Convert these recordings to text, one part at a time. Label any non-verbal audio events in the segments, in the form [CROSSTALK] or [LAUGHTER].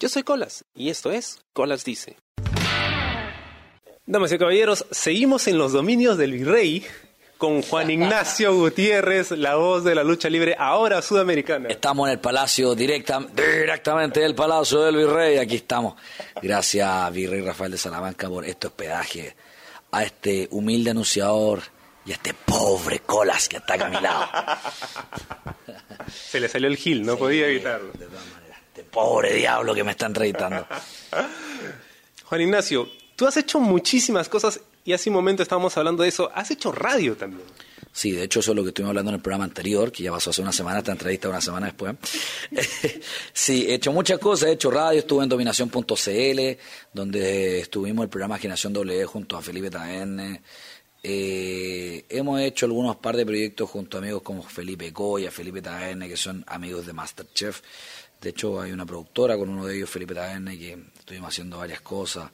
Yo soy Colas y esto es Colas Dice. Damas y caballeros, seguimos en los dominios del virrey con Juan Ignacio Gutiérrez, la voz de la lucha libre ahora sudamericana. Estamos en el palacio directa, directamente del palacio del virrey. Aquí estamos. Gracias, virrey Rafael de Salamanca, por este hospedaje a este humilde anunciador y a este pobre Colas que está a mi lado. [LAUGHS] Se le salió el gil, no podía evitarlo. De. Este pobre diablo que me está entrevistando. Juan Ignacio, tú has hecho muchísimas cosas y hace un momento estábamos hablando de eso. Has hecho radio también. Sí, de hecho eso es lo que estuvimos hablando en el programa anterior, que ya pasó hace una semana, esta entrevista una semana después. [LAUGHS] sí, he hecho muchas cosas, he hecho radio, estuve en dominación.cl, donde estuvimos el programa Generación W junto a Felipe Taverne. Eh, hemos hecho algunos par de proyectos junto a amigos como Felipe Coya, Felipe Taverne, que son amigos de Masterchef. De hecho, hay una productora con uno de ellos, Felipe Taverne, que estuvimos haciendo varias cosas.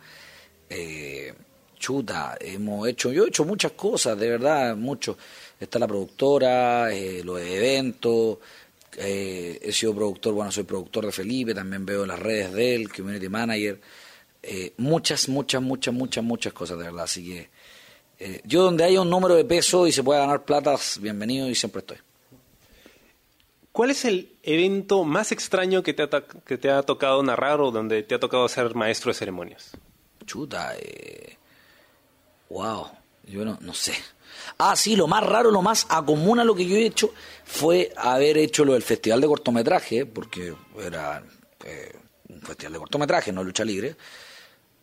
Eh, chuta, hemos hecho, yo he hecho muchas cosas, de verdad, mucho. Está la productora, eh, los eventos, eh, he sido productor, bueno, soy productor de Felipe, también veo las redes de él, community manager, eh, muchas, muchas, muchas, muchas, muchas cosas, de verdad. Así que eh, yo donde haya un número de peso y se pueda ganar platas, bienvenido y siempre estoy. ¿Cuál es el evento más extraño que te, ha, que te ha tocado narrar o donde te ha tocado ser maestro de ceremonias? Chuta, eh, wow, yo no, no sé. Ah, sí, lo más raro, lo más acomún a lo que yo he hecho fue haber hecho lo del festival de cortometraje, porque era eh, un festival de cortometraje, no lucha libre.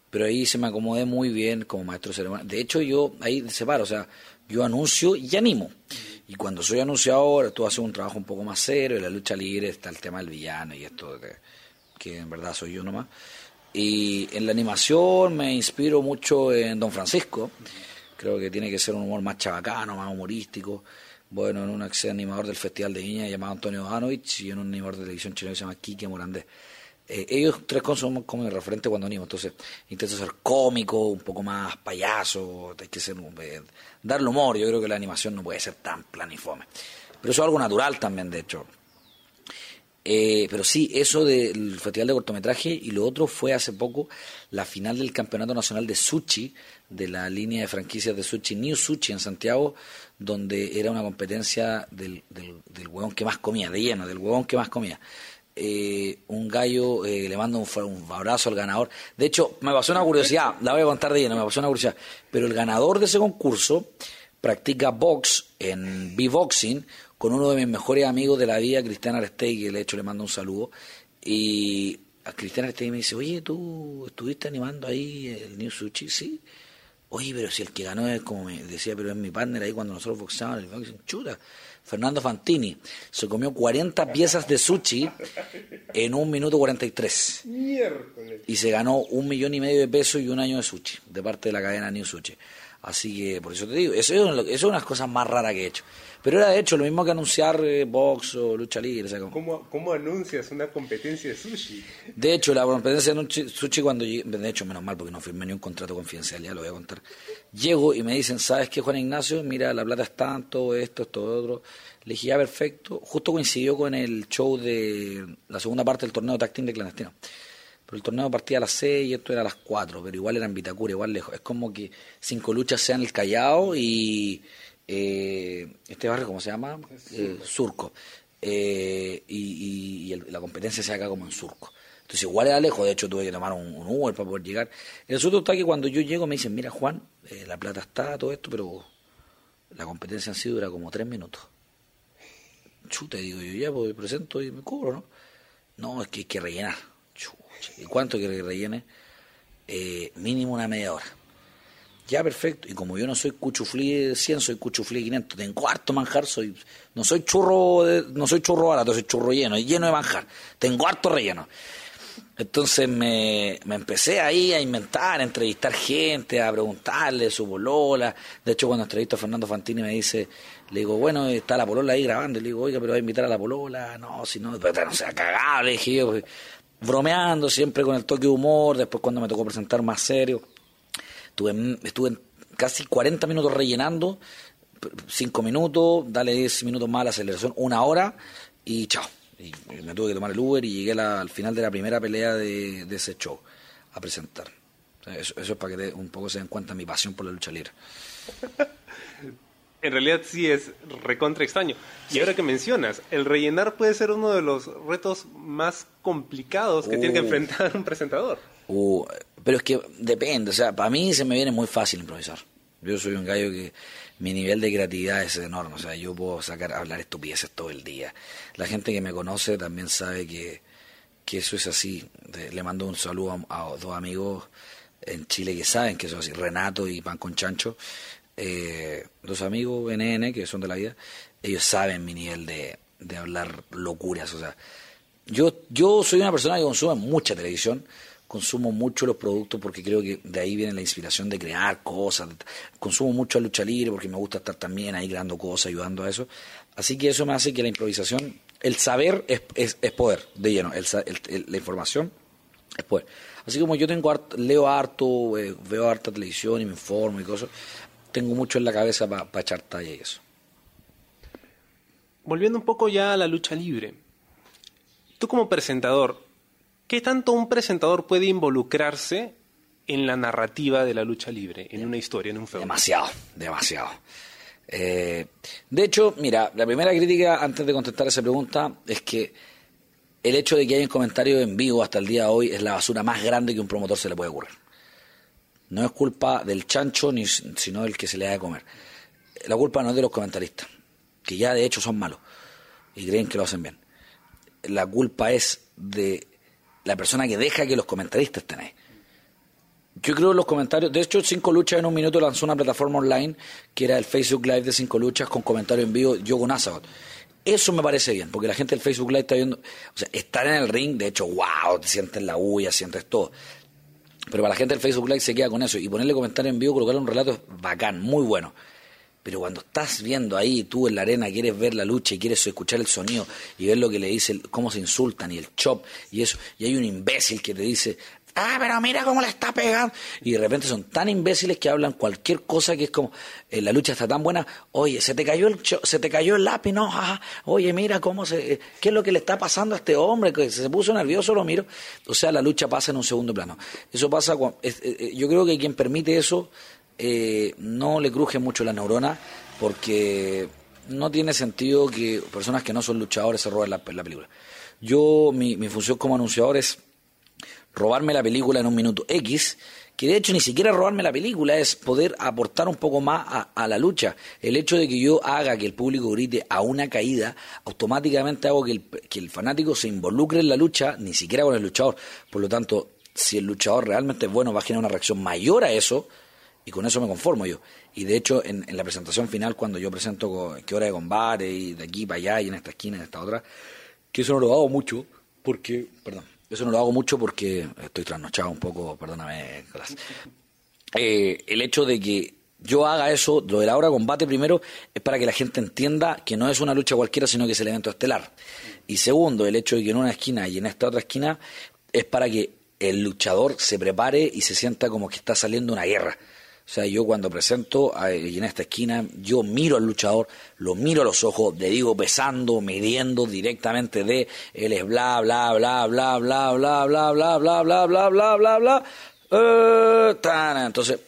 Pero ahí se me acomodé muy bien como maestro de ceremonia. De hecho, yo ahí separo, o sea, yo anuncio y animo. Y cuando soy anunciador, tú haces un trabajo un poco más serio. En la lucha libre está el tema del villano y esto, que, que en verdad soy yo nomás. Y en la animación me inspiro mucho en Don Francisco. Creo que tiene que ser un humor más chabacano, más humorístico. Bueno, en un ex animador del Festival de Viña llamado Antonio Danovich y en un animador de televisión chileno que se llama Quique Morandés. Eh, ellos tres son como mi referente cuando animo, entonces intento ser cómico, un poco más payaso, hay que ser, eh, darle humor, yo creo que la animación no puede ser tan planiforme. Pero eso es algo natural también, de hecho. Eh, pero sí, eso del Festival de Cortometraje y lo otro fue hace poco la final del Campeonato Nacional de Sushi, de la línea de franquicias de Sushi, New Sushi en Santiago, donde era una competencia del, del, del huevón que más comía, de lleno, del huevón que más comía. Eh, un gallo, eh, le mando un, un, abrazo al ganador. De hecho, me pasó una curiosidad, la voy a contar de lleno, me pasó una curiosidad. Pero el ganador de ese concurso practica box en B-Boxing con uno de mis mejores amigos de la vida, Cristian Arestegui, que de hecho le mando un saludo. Y a Cristian Arestegui me dice, oye, ¿tú estuviste animando ahí el New Sushi? Sí. Oye, pero si el que ganó es como me decía, pero es mi partner ahí cuando nosotros boxeábamos, el boxing, chuta. Fernando Fantini se comió 40 piezas de sushi en un minuto 43. Miércoles. Y se ganó un millón y medio de pesos y un año de sushi de parte de la cadena New Sushi. Así que por eso te digo, eso es, eso es una de las cosas más raras que he hecho. Pero era de hecho lo mismo que anunciar eh, box o lucha libre. O sea, como... ¿Cómo, ¿Cómo, anuncias una competencia de sushi? De hecho, la competencia de sushi cuando llegué, de hecho, menos mal porque no firmé ni un contrato confidencial, ya lo voy a contar. Llego y me dicen, ¿sabes qué, Juan Ignacio? Mira, la plata es tanto, esto, esto, otro. Le dije, ya, perfecto. Justo coincidió con el show de la segunda parte del torneo de tacting de clandestino. Pero el torneo partía a las 6 y esto era a las 4, pero igual era en Vitacura, igual lejos. Es como que cinco luchas sean el Callao y eh, este barrio, ¿cómo se llama? Eh, Surco. Eh, y, la competencia se haga como en Surco. Entonces igual era lejos, de hecho tuve que tomar un, un Uber para poder llegar. El asunto está que cuando yo llego me dicen, mira Juan, eh, la plata está, todo esto, pero la competencia en sí dura como tres minutos. Chuta, digo yo, ya pues presento y me cubro, ¿no? No, es que hay que rellenar. ¿Y cuánto quiere que rellene? Eh, mínimo una media hora. Ya, perfecto. Y como yo no soy cuchuflí 100, soy cuchuflí 500. Tengo harto manjar, soy no soy churro de, no soy churro barato, soy churro lleno, lleno de manjar. Tengo harto relleno. Entonces me, me, empecé ahí a inventar, a entrevistar gente, a preguntarle su polola. De hecho, cuando entrevisto a Fernando Fantini me dice, le digo, bueno, está la polola ahí grabando. Le digo, oiga, pero va a invitar a la polola. No, si no, pero no sea cagado, le dije pues, bromeando siempre con el toque de humor. Después cuando me tocó presentar más serio, estuve, estuve casi 40 minutos rellenando, 5 minutos, dale 10 minutos más a la aceleración, una hora y chao. Y me tuve que tomar el Uber y llegué al final de la primera pelea de, ese show a presentar. eso, es para que un poco se den cuenta mi pasión por la lucha libre. [LAUGHS] en realidad sí es recontra extraño. Y ahora que mencionas, el rellenar puede ser uno de los retos más complicados que tiene que uh. enfrentar un presentador. Uh, pero es que depende, o sea, para mí se me viene muy fácil improvisar. Yo soy un gallo que mi nivel de creatividad es enorme, o sea, yo puedo sacar hablar estupideces todo el día. La gente que me conoce también sabe que, que eso es así. Le mando un saludo a, dos amigos en Chile que saben que eso es así, Renato y Pan con Chancho, eh, dos amigos NN que son de la vida, ellos saben mi nivel de, de hablar locuras, o sea, yo, yo soy una persona que consume mucha televisión, consumo mucho los productos porque creo que de ahí viene la inspiración de crear cosas. Consumo mucho a lucha libre porque me gusta estar también ahí creando cosas, ayudando a eso. Así que eso me hace que la improvisación, el saber es, es, poder de lleno, el, la información es poder. Así como yo tengo leo harto, eh, veo harta televisión y me informo y cosas, tengo mucho en la cabeza para echar talla y eso. Volviendo un poco ya a la lucha libre. Tú como presentador, ¿Qué tanto un presentador puede involucrarse en la narrativa de la lucha libre, en una historia, en un film? Demasiado, demasiado. Eh, de hecho, mira, la primera crítica antes de contestar esa pregunta es que el hecho de que haya un comentario en vivo hasta el día de hoy es la basura más grande que un promotor se le puede ocurrir. No es culpa del chancho, ni, sino del que se le ha de comer. La culpa no es de los comentaristas, que ya de hecho son malos y creen que lo hacen bien. La culpa es de la persona que deja que los comentaristas estén. Yo creo los comentarios, de hecho Cinco Luchas en un minuto lanzó una plataforma online que era el Facebook Live de Cinco Luchas con comentarios en vivo, yo con Azagot. Eso me parece bien, porque la gente del Facebook Live está viendo, o sea, estar en el ring, de hecho, wow, te sientes la huya, sientes todo. Pero para la gente del Facebook Live se queda con eso y ponerle comentarios en vivo, colocarle un relato es bacán, muy bueno. Pero cuando estás viendo ahí, tú en la arena, quieres ver la lucha y quieres escuchar el sonido y ver lo que le dice, cómo se insultan y el chop y eso, y hay un imbécil que te dice, ah, pero mira cómo le está pegando. Y de repente son tan imbéciles que hablan cualquier cosa que es como, eh, la lucha está tan buena, oye, se te cayó el, se te cayó el lápiz, no, oye, mira cómo se, eh, qué es lo que le está pasando a este hombre, que se puso nervioso, lo miro. O sea, la lucha pasa en un segundo plano. Eso pasa, cuando, eh, yo creo que quien permite eso no le cruje mucho la neurona porque no tiene sentido que personas que no son luchadores se roben la, película. Yo, mi, función como anunciador es robarme la película en un minuto X, que de hecho ni siquiera robarme la película, es poder aportar un poco más a, la lucha. El hecho de que yo haga que el público grite a una caída, automáticamente hago que el, que el fanático se involucre en la lucha, ni siquiera con el luchador. Por lo tanto, si el luchador realmente es bueno, va a generar una reacción mayor a eso, y con eso me conformo yo. Y de hecho, en, la presentación final, cuando yo presento qué hora de combate y de aquí para allá y en esta esquina y en esta otra, que eso no lo hago mucho porque, perdón, eso no lo hago mucho porque estoy trasnochado un poco, perdóname, eh, el hecho de que yo haga eso, lo de la hora de combate primero, es para que la gente entienda que no es una lucha cualquiera, sino que es el evento estelar. Y segundo, el hecho de que en una esquina y en esta otra esquina es para que el luchador se prepare y se sienta como que está saliendo una guerra. O sea, yo cuando presento y en esta esquina, yo miro al luchador, lo miro a los ojos, le digo pesando, midiendo directamente de él es bla bla bla bla bla bla bla bla bla bla bla bla bla bla entonces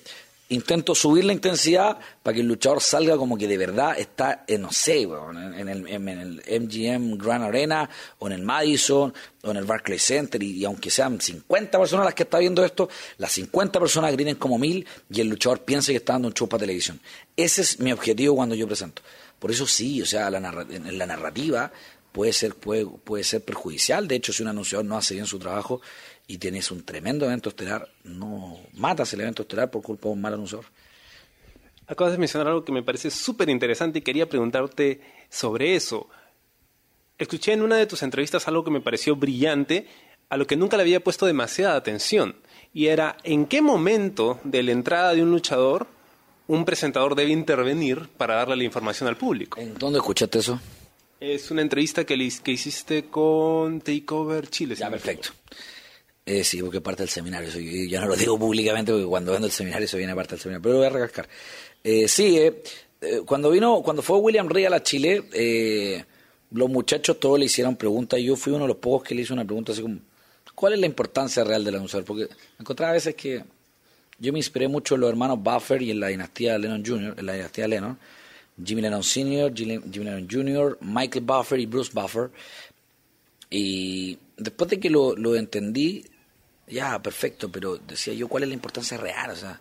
intento subir la intensidad para que el luchador salga como que de verdad está, en, no sé, en, el, en, el, MGM Grand Arena o en el Madison o en el Barclays Center y, aunque sean 50 personas las que están viendo esto, las 50 personas griten como mil y el luchador piensa que está dando un show para televisión. Ese es mi objetivo cuando yo presento. Por eso sí, o sea, la, la narrativa puede ser, puede, puede ser perjudicial. De hecho, si un anunciador no hace bien su trabajo, y tienes un tremendo evento estelar, no matas el evento estelar por culpa de un mal anunciador. Acabas de mencionar algo que me parece súper interesante y quería preguntarte sobre eso. Escuché en una de tus entrevistas algo que me pareció brillante, a lo que nunca le había puesto demasiada atención, y era en qué momento de la entrada de un luchador un presentador debe intervenir para darle la información al público. ¿En dónde escuchaste eso? Es una entrevista que, que hiciste con Takeover Chile. Ya, perfecto. Eh, sí, porque parte del seminario. Yo ya no lo digo públicamente porque cuando vendo el seminario se viene parte del seminario, pero lo voy a recalcar. Eh, sí, eh, eh, cuando vino, cuando fue William Regal a Chile, los muchachos todos le hicieron preguntas y yo fui uno de los pocos que le hizo una pregunta así como, ¿cuál es la importancia real del anunciador? Porque encontraba a veces que yo me inspiré mucho en los hermanos Buffer y en la dinastía Lennon Jr., en la dinastía Lennon, Jimmy Lennon Sr., Jimmy Lennon Jr., Michael Buffer y Bruce Buffer. Y después de que lo, lo entendí, ya, perfecto, pero decía yo, ¿cuál es la importancia real? O sea,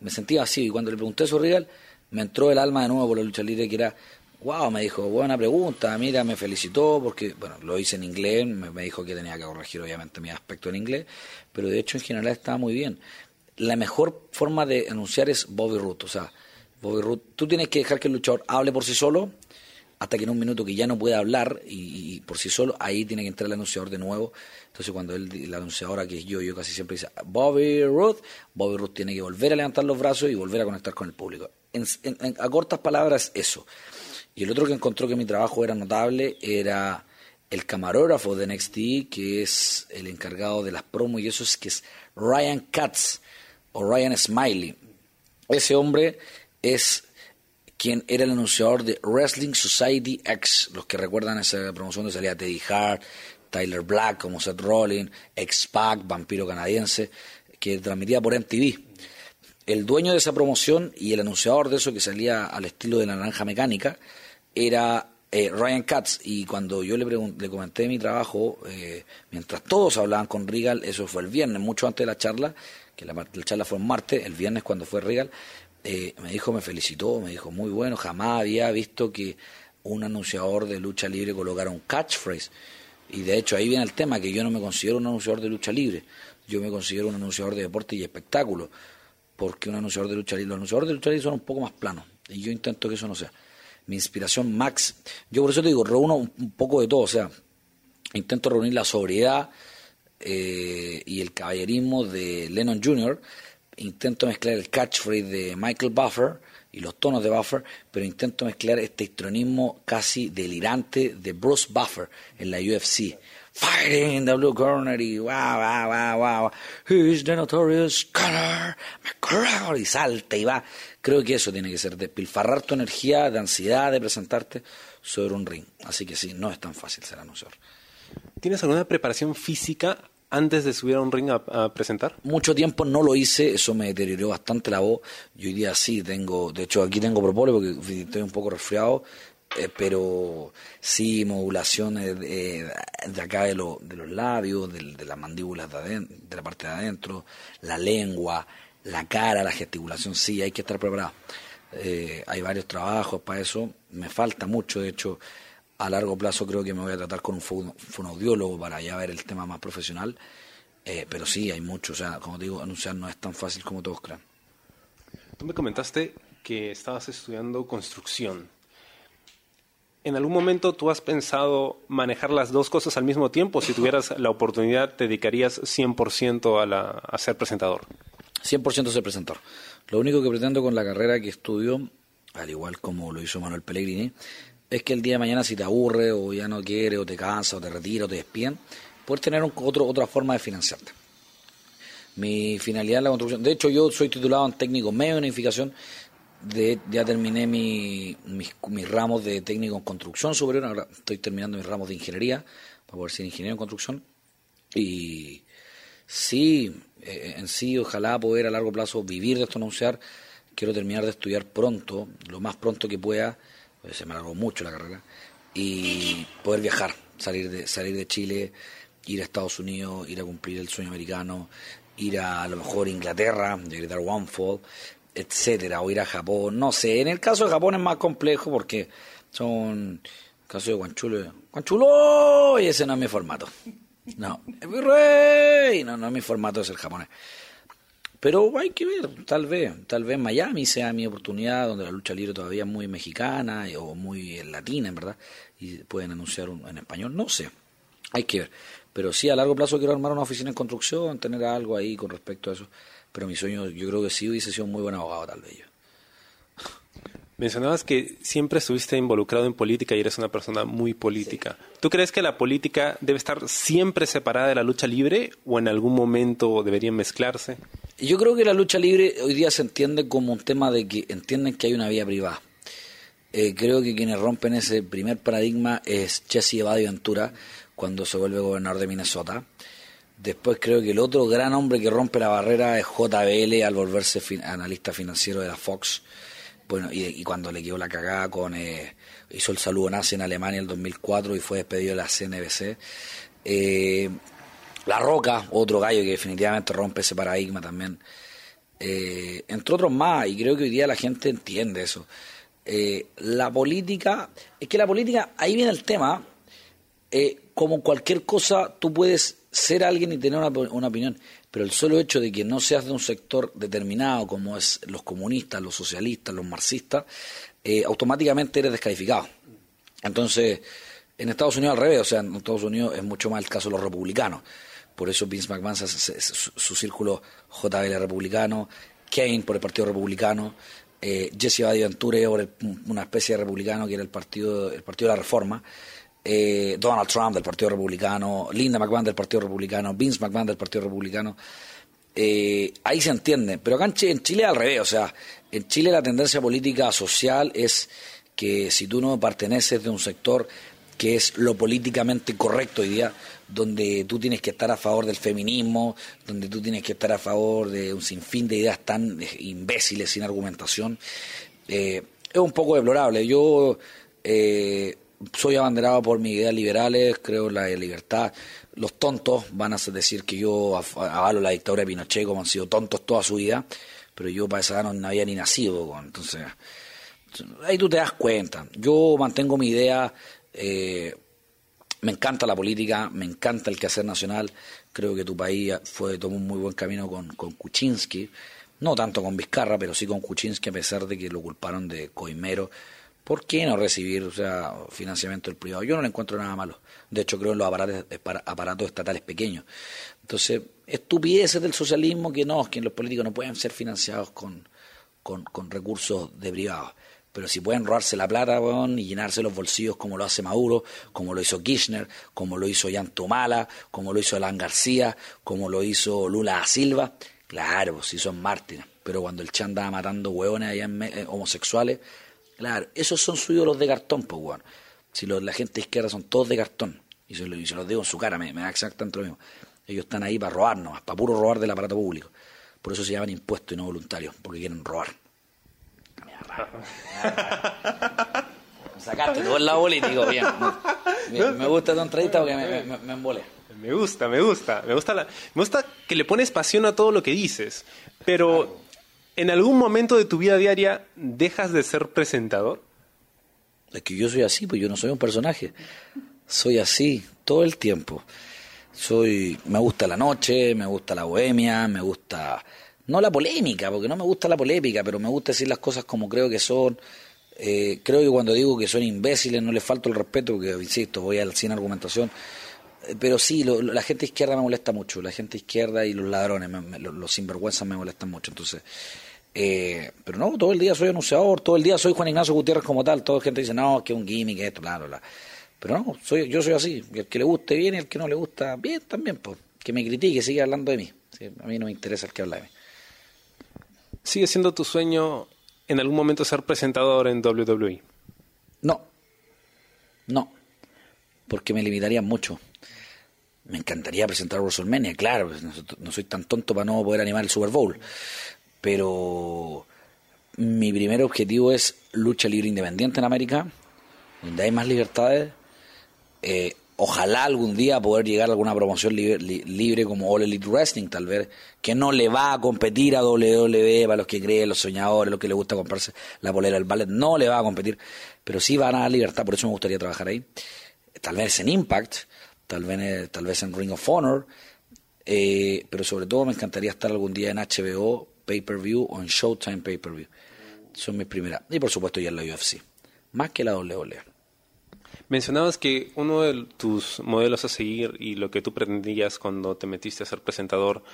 me sentía así. Y cuando le pregunté eso a Regal, me entró el alma de nuevo por la lucha libre, que era, wow, me dijo, buena pregunta, mira, me felicitó, porque, bueno, lo hice en inglés, me, dijo que tenía que corregir obviamente mi aspecto en inglés, pero de hecho en general estaba muy bien. La mejor forma de anunciar es Bobby Root, o sea, Bobby Root, tú tienes que dejar que el luchador hable por sí solo, hasta que en un minuto que ya no puede hablar y, por sí solo, ahí tiene que entrar el anunciador de nuevo. Entonces cuando él, la anunciadora que es yo, yo casi siempre dice Bobby Root, Bobby Root tiene que volver a levantar los brazos y volver a conectar con el público. a cortas palabras, eso. Y el otro que encontró que mi trabajo era notable era el camarógrafo de NXT, que es el encargado de las promos y eso es que es Ryan Katz o Ryan Smiley. Ese hombre es quien era el anunciador de Wrestling Society X. Los que recuerdan esa promoción de salía Teddy Hart, Tyler Black como Seth Rollins, X-Pac, Vampiro Canadiense, que transmitía por MTV. El dueño de esa promoción y el anunciador de eso que salía al estilo de la naranja mecánica era eh, Ryan Katz y cuando yo le, le comenté mi trabajo, eh, mientras todos hablaban con Regal, eso fue el viernes, mucho antes de la charla, que la, la charla fue en martes, el viernes cuando fue Regal, eh, me dijo, me felicitó, me dijo, muy bueno, jamás había visto que un anunciador de lucha libre colocara un catchphrase. Y de hecho ahí viene el tema, que yo no me considero un anunciador de lucha libre, yo me considero un anunciador de deporte y espectáculo, porque un anunciador de lucha libre, los anunciadores de lucha libre son un poco más planos, y yo intento que eso no sea. Mi inspiración max, yo por eso te digo, reúno un, poco de todo, o sea, intento reunir la sobriedad eh, y el caballerismo de Lennon Jr., intento mezclar el catchphrase de Michael Buffer y los tonos de Buffer, pero intento mezclar este histrionismo casi delirante de Bruce Buffer en la UFC. Fighting in the blue corner y wow, wow, wow, wow. Who's the notorious Conor McGregor? Y salta y va. Creo que eso tiene que ser, despilfarrar tu energía de ansiedad de presentarte sobre un ring. Así que sí, no es tan fácil ser anunciador. ¿Tienes alguna preparación física antes de subir a un ring a, presentar? Mucho tiempo no lo hice, eso me deterioró bastante la voz. Yo hoy día sí tengo, de hecho aquí tengo propóleo porque estoy un poco resfriado, eh, pero sí modulaciones de, acá de, de los labios, de, las mandíbulas de, de la parte de adentro, la lengua, la cara, la gesticulación, sí, hay que estar preparado. Eh, hay varios trabajos para eso, me falta mucho, de hecho a largo plazo creo que me voy a tratar con un fonaudiólogo para ya ver el tema más profesional. Eh, pero sí, hay mucho. O sea, como digo, anunciar no es tan fácil como todos creen. Tú me comentaste que estabas estudiando construcción. ¿En algún momento tú has pensado manejar las dos cosas al mismo tiempo? Si tuvieras la oportunidad, ¿te dedicarías 100% a, la, a ser presentador? 100% a ser presentador. Lo único que pretendo con la carrera que estudio, al igual como lo hizo Manuel Pellegrini, es que el día de mañana si te aburre o ya no quiere o te cansa o te retira o te despiden, poder tener otro, otra forma de financiarte. Mi finalidad es la construcción. De hecho, yo soy titulado en técnico medio de unificación. De, ya terminé mi, mis, ramos de técnico en construcción superior. Ahora estoy terminando mis ramos de ingeniería para poder ser ingeniero en construcción. Y sí, eh, en sí, ojalá poder a largo plazo vivir de esto anunciar. Quiero terminar de estudiar pronto, lo más pronto que pueda pues, se me alargó mucho la carrera, y poder viajar, salir de, salir de Chile, ir a Estados Unidos, ir a cumplir el sueño americano, ir a, a lo mejor a Inglaterra, de gritar One Fall, etcétera, o ir a Japón, no sé, en el caso de Japón es más complejo porque son, el caso de Guanchulo, Guanchulo, y ese no es mi formato. No, es mi rey, no, no es mi formato de ser japonés. Pero hay que ver, tal vez, tal vez Miami sea mi oportunidad, donde la lucha libre todavía es muy mexicana o muy latina, en verdad, y pueden anunciar en español, no sé, hay que ver. Pero sí, a largo plazo quiero armar una oficina en construcción, tener algo ahí con respecto a eso. Pero mi sueño, yo creo que sí hubiese sido un muy buen abogado, tal vez yo. Mencionabas que siempre estuviste involucrado en política y eres una persona muy política. ¿Tú crees que la política debe estar siempre separada de la lucha libre o en algún momento deberían mezclarse? Yo creo que la lucha libre hoy día se entiende como un tema de que entienden que hay una vía privada. Eh, creo que quienes rompen ese primer paradigma es Jesse Evadio Ventura cuando se vuelve gobernador de Minnesota. Después creo que el otro gran hombre que rompe la barrera es JBL al volverse analista financiero de la Fox. Bueno, y, cuando le quedó la cagada con... Eh, hizo el saludo nazi en Alemania en el 2004 y fue despedido de la CNBC. Eh, la Roca, otro gallo que definitivamente rompe ese paradigma también. Eh, entre otros más, y creo que hoy día la gente entiende eso. la política, es que la política, ahí viene el tema, como cualquier cosa, tú puedes ser alguien y tener una, opinión, pero el solo hecho de que no seas de un sector determinado, como es los comunistas, los socialistas, los marxistas, eh, automáticamente eres descalificado. Entonces, en Estados Unidos al revés, o sea, en Estados Unidos es mucho más el caso de los republicanos. Por eso Vince McMahon, su, su, círculo JBL republicano, Kane por el Partido Republicano, eh, Jesse Ventura por una especie de republicano que era el Partido, el partido de la Reforma. Eh, Donald Trump del Partido Republicano, Linda McMahon del Partido Republicano, Vince McMahon del Partido Republicano. Eh, ahí se entiende, pero acá en Chile, al revés, o sea, en Chile la tendencia política social es que si tú no perteneces de un sector que es lo políticamente correcto hoy día, donde tú tienes que estar a favor del feminismo, donde tú tienes que estar a favor de un sinfín de ideas tan imbéciles sin argumentación, eh, es un poco deplorable. Yo eh, soy abanderado por mis ideas liberales, creo en la libertad. Los tontos van a decir que yo avalo la dictadura de Pinochet como han sido tontos toda su vida, pero yo para esa edad no, había ni nacido. Entonces, ahí tú te das cuenta. Yo mantengo mi idea, eh, me encanta la política, me encanta el quehacer nacional. Creo que tu país fue tomó un muy buen camino con, con Kuczynski, no tanto con Vizcarra, pero sí con Kuczynski, a pesar de que lo culparon de coimero ¿Por qué no recibir o sea, financiamiento del privado? Yo no le encuentro nada malo. De hecho, creo en los aparatos, aparatos estatales pequeños. Entonces, estupideces del socialismo que no, que los políticos no pueden ser financiados con, con, recursos de privados. Pero si pueden robarse la plata y llenarse los bolsillos como lo hace Maduro, como lo hizo Kirchner, como lo hizo Yantomala, como lo hizo Alan García, como lo hizo Lula da Silva, claro, si son mártires. Pero cuando el Chan andaba matando hueones allá eh, homosexuales, Claro, esos son sus ídolos de cartón, pues, weón. Si la gente izquierda son todos de cartón, y se, los digo en su cara, me, da exactamente lo mismo. Ellos están ahí para robarnos, para puro robar del aparato público. Por eso se llaman impuestos y no voluntarios, porque quieren robar. [LAUGHS] sacaste todo el lado político, bien. Me, gusta tu entrevista porque me, me, me Me gusta, me gusta. Me gusta, la, me gusta que le pones pasión a todo lo que dices. Pero ¿En algún momento de tu vida diaria dejas de ser presentador? Es que yo soy así, pues yo no soy un personaje. Soy así todo el tiempo. Soy, me gusta la noche, me gusta la bohemia, me gusta no la polémica, porque no me gusta la polémica, pero me gusta decir las cosas como creo que son. Eh, creo que cuando digo que son imbéciles no les falta el respeto, porque insisto, voy al sin argumentación. Eh, pero sí, la gente izquierda me molesta mucho, la gente izquierda y los ladrones, los, los, sinvergüenzas me molestan mucho. Entonces, eh, pero no, todo el día soy anunciador, todo el día soy Juan Ignacio Gutiérrez como tal. Toda la gente dice, no, que es un gimmick, esto, bla, bla, bla. Pero no, soy, yo soy así. El que le guste bien y el que no le gusta bien también, pues. Que me critique, siga hablando de mí. a mí no me interesa el que habla de mí. ¿Sigue siendo tu sueño en algún momento ser presentador en WWE? No. No. Porque me limitaría mucho. Me encantaría presentar WrestleMania, claro. Pues, no soy tan tonto para no poder animar el Super Bowl pero mi primer objetivo es lucha libre independiente en América, donde hay más libertades. Eh, ojalá algún día poder llegar a alguna promoción libre, como All Elite Wrestling, tal vez, que no le va a competir a WWE para los que creen, los soñadores, los que les gusta comprarse la polera del ballet, no le va a competir, pero sí van a dar libertad, por eso me gustaría trabajar ahí. Tal vez en Impact, tal vez, vez en Ring of Honor, eh, pero sobre todo me encantaría estar algún día en HBO pay-per-view o en Showtime pay-per-view. Son mis primeras. Y por supuesto ya en la UFC. Más que la WWE. Mencionabas que uno de tus modelos a seguir y lo que tú pretendías cuando te metiste a ser presentador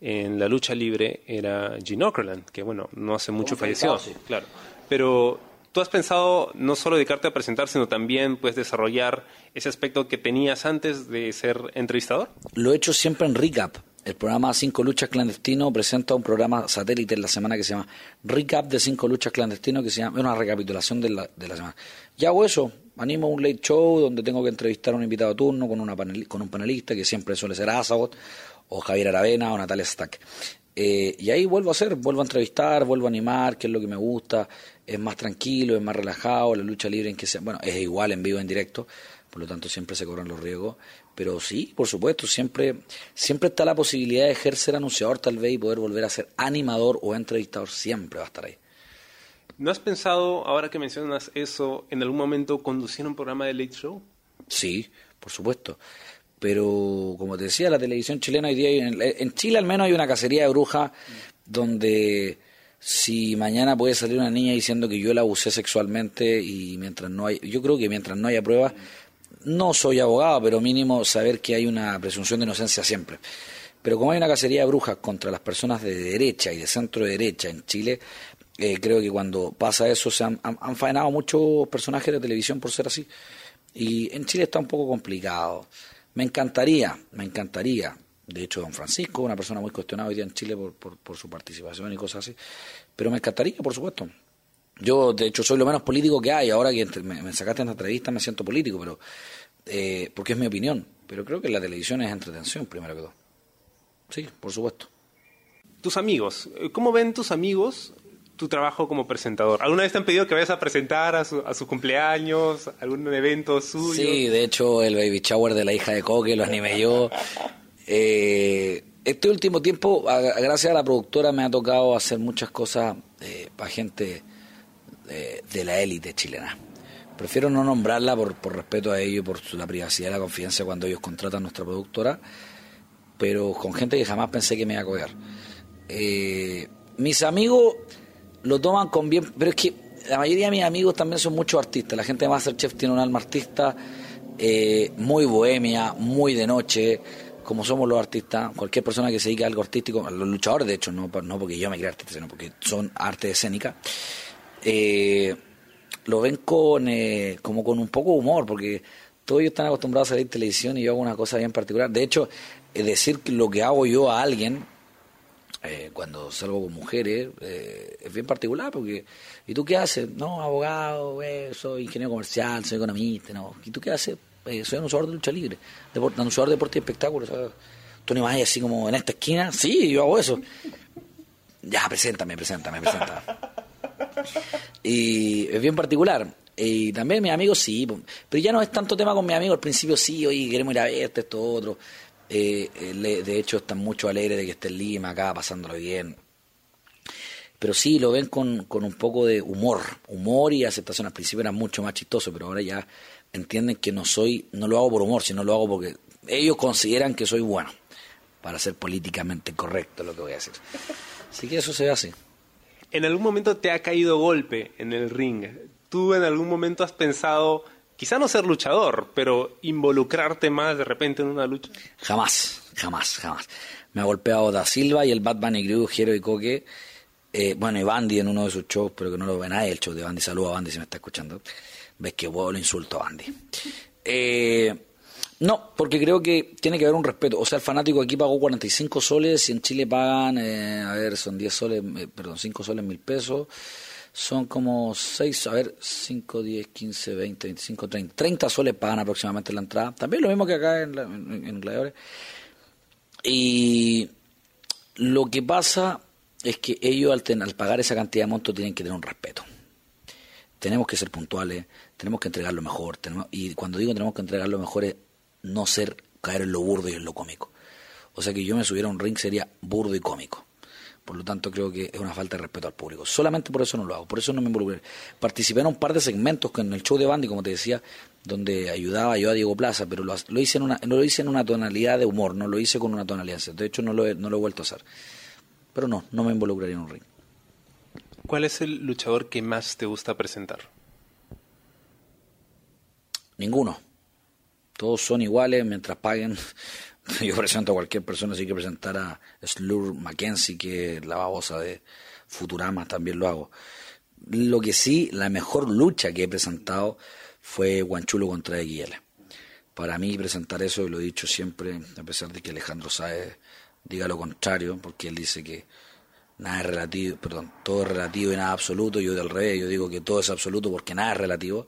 en la lucha libre era Gene Okerlund, que bueno, no hace mucho falleció. Claro. Pero tú has pensado no solo dedicarte a presentar, sino también pues desarrollar ese aspecto que tenías antes de ser entrevistador? Lo he hecho siempre en recap el programa Cinco Luchas Clandestino presenta un programa satélite en la semana que se llama Recap de Cinco Luchas Clandestino, que se llama una recapitulación de la, de la semana. Y hago eso, animo un late show donde tengo que entrevistar a un invitado a turno con, una con un panelista que siempre suele ser Azagot o Javier Aravena o Natalia Stack. Eh, y ahí vuelvo a hacer, vuelvo a entrevistar, vuelvo a animar, qué es lo que me gusta, es más tranquilo, es más relajado, la lucha libre en que sea, bueno, es igual en vivo, en directo, por lo tanto siempre se cobran los riesgos, pero sí, por supuesto, siempre, siempre está la posibilidad de ejercer anunciador tal vez y poder volver a ser animador o entrevistador, siempre va a estar ahí. ¿No has pensado, ahora que mencionas eso, en algún momento conducir un programa de late show? Sí, por supuesto. Pero, como te decía, la televisión chilena hoy día, en, Chile al menos hay una cacería de brujas donde si mañana puede salir una niña diciendo que yo la abusé sexualmente y mientras no hay, yo creo que mientras no haya pruebas, no soy abogado, pero mínimo saber que hay una presunción de inocencia siempre. Pero como hay una cacería de brujas contra las personas de derecha y de centro derecha en Chile, eh, creo que cuando pasa eso se han, han, faenado muchos personajes de televisión por ser así. Y en Chile está un poco complicado. Me encantaría, me encantaría. De hecho, don Francisco, una persona muy cuestionada hoy día en Chile por, por, por su participación y cosas así. Pero me encantaría, por supuesto. Yo, de hecho, soy lo menos político que hay. Ahora que me, sacaste en esta entrevista me siento político, pero eh, porque es mi opinión. Pero creo que la televisión es entretención, primero que todo. Sí, por supuesto. Tus amigos, ¿cómo ven tus amigos tu trabajo como presentador? ¿Alguna vez te han pedido que vayas a presentar a su, a su cumpleaños, algún evento suyo? Sí, de hecho, el baby shower de la hija de Coque lo animé yo. [LAUGHS] Eh, este último tiempo, gracias a la productora, me ha tocado hacer muchas cosas eh, para gente de, la élite chilena. Prefiero no nombrarla por, por respeto a ellos, por la privacidad y la confianza cuando ellos contratan nuestra productora, pero con gente que jamás pensé que me iba a coger. Eh, mis amigos lo toman con bien, pero es que la mayoría de mis amigos también son muchos artistas. La gente de Masterchef tiene un alma artista eh, muy bohemia, muy de noche, como somos los artistas. Cualquier persona que se dedique a algo artístico, los luchadores de hecho, no, no porque yo me crea artista, sino porque son arte escénica eh, lo ven con eh, como con un poco de humor, porque todos ellos están acostumbrados a salir televisión y yo hago una cosa bien particular. De hecho, es decir lo que hago yo a alguien eh, cuando salgo con mujeres eh, es bien particular, porque ¿y tú qué haces? No, abogado, soy ingeniero comercial, soy economista, no. ¿Y tú qué haces? soy anunciador de lucha libre, anunciador de deporte y espectáculos. ¿Tú no vas así como en esta esquina? Sí, yo hago eso. Ya, preséntame, preséntame, preséntame. Y es bien particular. Y también mis amigos sí, pero ya no es tanto tema con mis amigos. Al principio sí, oye, queremos ir a verte, esto, otro. Eh, eh, de hecho, están mucho alegres de que esté en Lima, acá, pasándolo bien. Pero sí, lo ven con, con un poco de humor. Humor y aceptación. Al principio era mucho más chistoso, pero ahora ya entienden que no soy, no lo hago por humor, sino lo hago porque ellos consideran que soy bueno. Para ser políticamente correcto lo que voy a decir. Así que eso se ve así en algún momento te ha caído golpe en el ring. ¿Tú en algún momento has pensado, quizá no ser luchador, pero involucrarte más de repente en una lucha? Jamás, jamás, jamás. Me ha golpeado Da Silva y el Bad Bunny Crew, Jero y Coque. Eh, bueno, y Bandy en uno de sus shows, pero que no lo ven a el show de Bandy. Saluda a Bandy si me está escuchando. Ves que huevo lo insulto a Bandy. Eh, no, porque creo que tiene que haber un respeto. O sea, el fanático aquí pagó 45 soles y en Chile pagan, eh, a ver, son 10 soles, eh, perdón, 5 soles, mil pesos. Son como 6, a ver, 5, 10, 15, 20, 25, 30. 30 soles pagan aproximadamente la entrada. También lo mismo que acá en, en, Gladiadores. Y lo que pasa es que ellos al, al pagar esa cantidad de monto tienen que tener un respeto. Tenemos que ser puntuales, tenemos que entregar lo mejor. Tenemos, y cuando digo tenemos que entregar lo mejor es no ser caer en lo burdo y en lo cómico. O sea que yo me subiera a un ring sería burdo y cómico. Por lo tanto, creo que es una falta de respeto al público. Solamente por eso no lo hago, por eso no me involucré. Participé en un par de segmentos en el show de Bandy, como te decía, donde ayudaba yo a Diego Plaza, pero lo, hice en una, no lo hice en una tonalidad de humor, no lo hice con una tonalidad. De hecho, no lo, he, no lo he vuelto a hacer. Pero no, no me involucraría en un ring. ¿Cuál es el luchador que más te gusta presentar? Ninguno todos son iguales mientras paguen. [LAUGHS] Yo presento a cualquier persona, si que presentar a Slur Mackenzie, que es la babosa de Futurama, también lo hago. Lo que sí, la mejor lucha que he presentado fue Guanchulo contra Eguiela. Para mí presentar eso, y lo he dicho siempre, a pesar de que Alejandro Saez diga lo contrario, porque él dice que nada es relativo, perdón, todo es relativo y nada absoluto, yo del revés, yo digo que todo es absoluto porque nada es relativo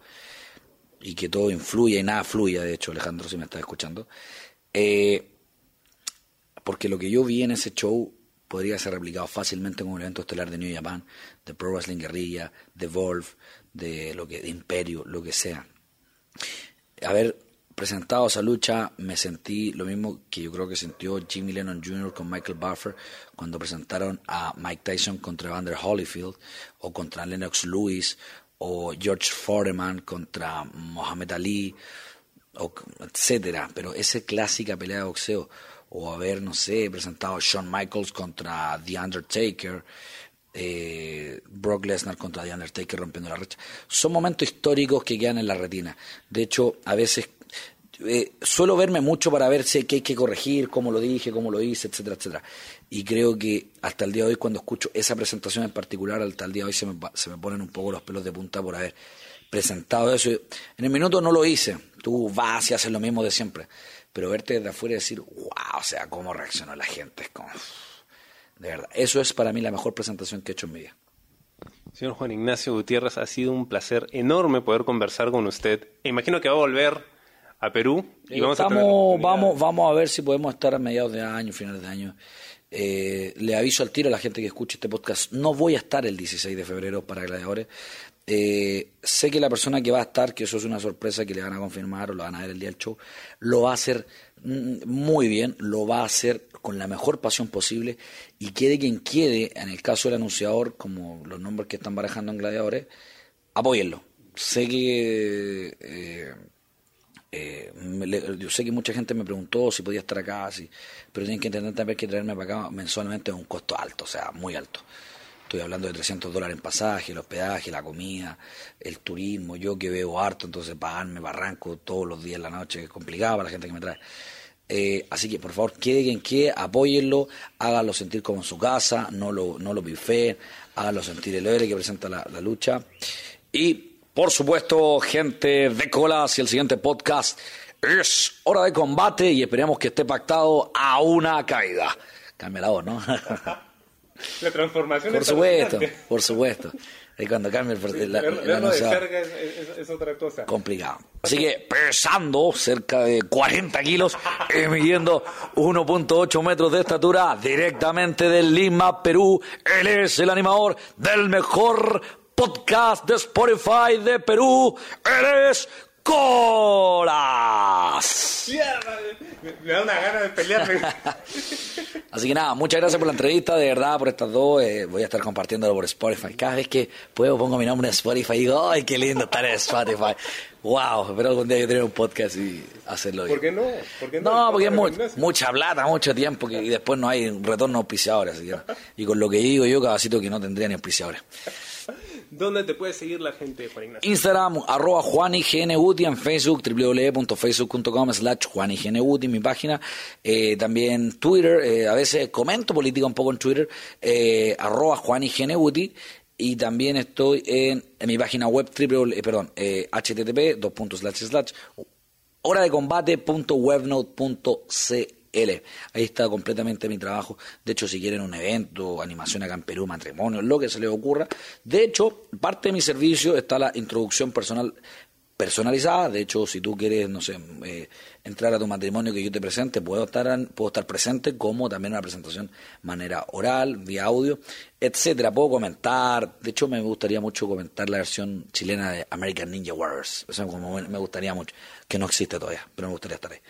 y que todo influye y nada fluye, de hecho Alejandro si me estás escuchando, eh, porque lo que yo vi en ese show podría ser replicado fácilmente como un evento estelar de New Japan, de Pro Wrestling Guerrilla, de Wolf, de lo que de Imperio, lo que sea. Haber presentado esa lucha me sentí lo mismo que yo creo que sintió Jimmy Lennon Jr. con Michael Buffer cuando presentaron a Mike Tyson contra Evander Holyfield o contra Lennox Lewis o George Foreman contra Mohamed Ali o etcétera, pero esa clásica pelea de boxeo o haber, no sé, presentado Shawn Michaels contra The Undertaker, eh, Brock Lesnar contra The Undertaker rompiendo la recha. Son momentos históricos que quedan en la retina. De hecho, a veces eh, suelo verme mucho para ver si hay que corregir, cómo lo dije, cómo lo hice, etcétera, etcétera. Y creo que hasta el día de hoy, cuando escucho esa presentación en particular, hasta el día de hoy se me, se me ponen un poco los pelos de punta por haber presentado eso. En el minuto no lo hice. Tú vas y haces lo mismo de siempre pero verte desde afuera y decir, wow, o sea, cómo reaccionó la gente, es como, de verdad, eso es para mí la mejor presentación que he hecho en mi vida. Señor Juan Ignacio Gutiérrez, ha sido un placer enorme poder conversar con usted. Imagino que va a volver a Perú y vamos a vamos, vamos a ver si podemos estar a mediados de año, finales de año. Eh, le aviso al tiro a la gente que escuche este podcast, no voy a estar el 16 de febrero para Gladiadores, eh, sé que la persona que va a estar, que eso es una sorpresa que le van a confirmar o lo van a ver el día del show, lo va a hacer mm, muy bien, lo va a hacer con la mejor pasión posible y quede quien quede, en el caso del anunciador, como los nombres que están barajando en Gladiadores, apóyenlo. Sé que... Eh, eh, yo sé que mucha gente me preguntó si podía estar acá, pero tienen que entender también que traerme para acá mensualmente es un costo alto, o sea, muy alto. Estoy hablando de 300 dólares en pasaje, el hospedaje, la comida, el turismo. Yo que veo harto, entonces pagarme barranco todos los días en la noche es complicado para la gente que me trae. Eh, así que por favor, quede quien quede, apóyenlo, háganlo sentir como en su casa, no lo, no lo bifeen, háganlo sentir el héroe que presenta la, la lucha. Y por supuesto, gente de colas y el siguiente podcast es hora de combate y esperemos que esté pactado a una caída. Cambia la voz, ¿no? [LAUGHS] La transformación Por supuesto, por supuesto. Y cuando cambia el, la, es, otra cosa. Complicado. Así que pesando cerca de 40 kilos, y midiendo 1.8 metros de estatura, directamente de Lima, Perú, él es el animador del mejor podcast de Spotify de Perú. Él es colas. Me da una gana de pelearme. [LAUGHS] Así que nada, muchas gracias por la entrevista, de verdad, por estas dos. Eh, voy a estar compartiéndolo por Spotify. Cada vez que puedo pongo mi nombre en Spotify y digo, ¡ay, qué lindo estar en Spotify! ¡Wow! Espero algún día yo tener un podcast y hacerlo. ¿Por qué no? no? porque es mucha plata, mucho tiempo y después no hay retorno auspiciadores. Así [LAUGHS] y con lo que digo yo, cabacito que no tendría ni auspiciadores. ¿Dónde te puede seguir la gente, Juan Ignacio? Instagram, arroba JuaniGNUti, en Facebook, www.facebook.com slash JuaniGNUti, mi página. Eh, también Twitter, eh, a veces comento política un poco en Twitter, eh, arroba JuaniGNUti. Y también estoy en, mi página web, triple, perdón, http, dos puntos slash slash, hora de combate.webnote.cl Ahí está completamente mi trabajo. De hecho, si quieren un evento, animación acá en Perú, matrimonio, lo que se les ocurra. De hecho, parte de mi servicio está la introducción personal personalizada. De hecho, si tú quieres, no sé, eh, entrar a tu matrimonio que yo te presente, puedo estar, puedo estar presente, como también una presentación manera oral, vía audio, etcétera. Puedo comentar. De hecho, me gustaría mucho comentar la versión chilena de American Ninja Warriors. Eso me gustaría mucho, que no existe todavía, pero me gustaría estar ahí.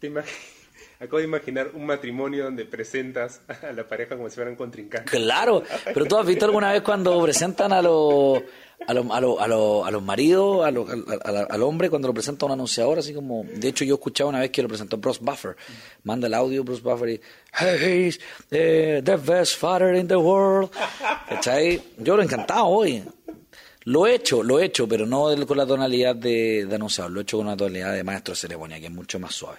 [LAUGHS] Acabo de imaginar un matrimonio donde presentas [LAUGHS] a la pareja como si fueran contrincantes. Claro, pero tú has visto alguna vez cuando presentan a los a los, a los, a los, maridos, al hombre, cuando lo presenta un anunciador, así como. De hecho, yo escuchaba una vez que lo presentó Bruce Buffer. Manda el audio Bruce Buffer y. Hey, he's eh, the best father in the world. Yo lo he encantado hoy. Lo he hecho, lo he hecho, pero no con la tonalidad de, de anunciador, lo he hecho con una tonalidad de maestro de ceremonia, que es mucho más suave.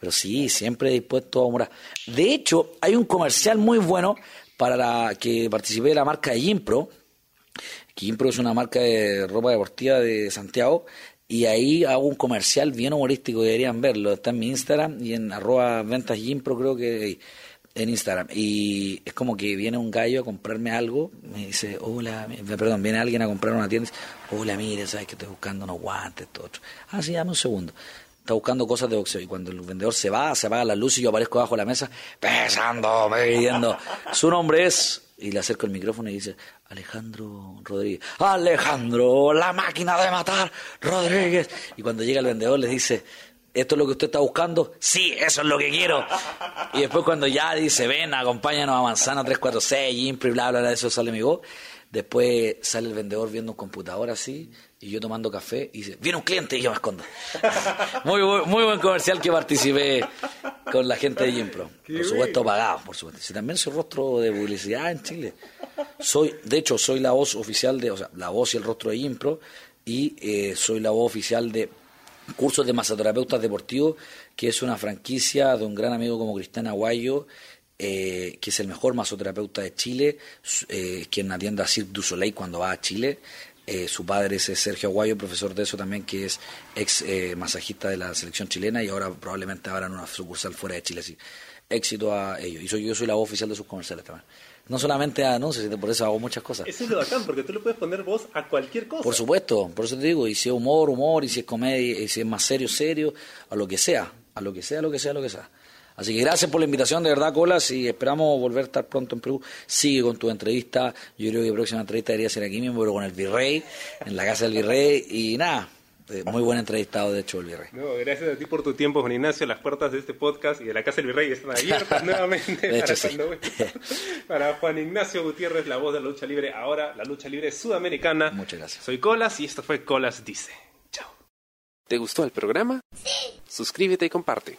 Pero sí, siempre dispuesto a humorar. De hecho, hay un comercial muy bueno para la que participé de la marca de Gimpro. Gimpro es una marca de ropa deportiva de Santiago. y ahí hago un comercial bien humorístico, deberían verlo. Está en mi Instagram y en arroba ventas creo que en Instagram. Y es como que viene un gallo a comprarme algo, me dice, hola, perdón, viene alguien a comprar una tienda, hola, mire, sabes que estoy buscando unos guantes, todo otro. Ah, sí, dame un segundo. Está buscando cosas de boxeo y cuando el vendedor se va, se apaga la luz y yo aparezco bajo la mesa, pesando, pidiendo. Su nombre es, y le acerco el micrófono y dice, Alejandro Rodríguez. Alejandro, la máquina de matar, Rodríguez. Y cuando llega el vendedor le dice, ¿esto es lo que usted está buscando? Sí, eso es lo que quiero. Y después cuando ya dice, ven, acompáñanos a Manzana 346, Impri, bla, bla, bla, eso sale mi voz. Después sale el vendedor viendo un computador así y yo tomando café y dice, viene un cliente y yo me escondo. [LAUGHS] muy, muy buen comercial que participé con la gente de Gimpro. Por supuesto pagado, por supuesto. Si también soy rostro de publicidad en Chile. Soy, de hecho, soy la voz oficial de, o sea, la voz y el rostro de Gimpro y eh, soy la voz oficial de cursos de masoterapeutas deportivos, que es una franquicia de un gran amigo como Cristian Aguayo, eh, que es el mejor masoterapeuta de Chile, eh, quien atiende a Cirque du Soleil cuando va a Chile. Eh, su padre es Sergio Aguayo, profesor de eso también, que es ex masajista de la selección chilena y ahora probablemente en una sucursal fuera de Chile. Así. Éxito a ellos. Y soy, yo soy la voz oficial de sus comerciales también no solamente a anuncios, sino por eso hago muchas cosas. Eso es lo bacán, porque tú le puedes poner voz a cualquier cosa. Por supuesto, por eso te digo, y si es humor, humor, y si es comedia, y si es más serio, serio, a lo que sea, a lo que sea, a lo que sea, a lo que sea. Así que gracias por la invitación, de verdad, Colas, y esperamos volver a estar pronto en Perú. Sigue con tu entrevista, yo creo que la próxima entrevista debería ser aquí mismo, pero con el Virrey, en la casa del Virrey, y nada, eh, muy buen entrevistado, de hecho, el Virrey. No, gracias a ti por tu tiempo, Juan Ignacio. Las puertas de este podcast y de la Casa del Virrey están abiertas [LAUGHS] nuevamente [LAUGHS] para, Juan Ignacio Gutiérrez, la voz de la lucha libre. Ahora, la lucha libre sudamericana. Muchas gracias. Soy Colas y esto fue Colas Dice. Chao. ¿Te gustó el programa? Sí. Suscríbete y comparte.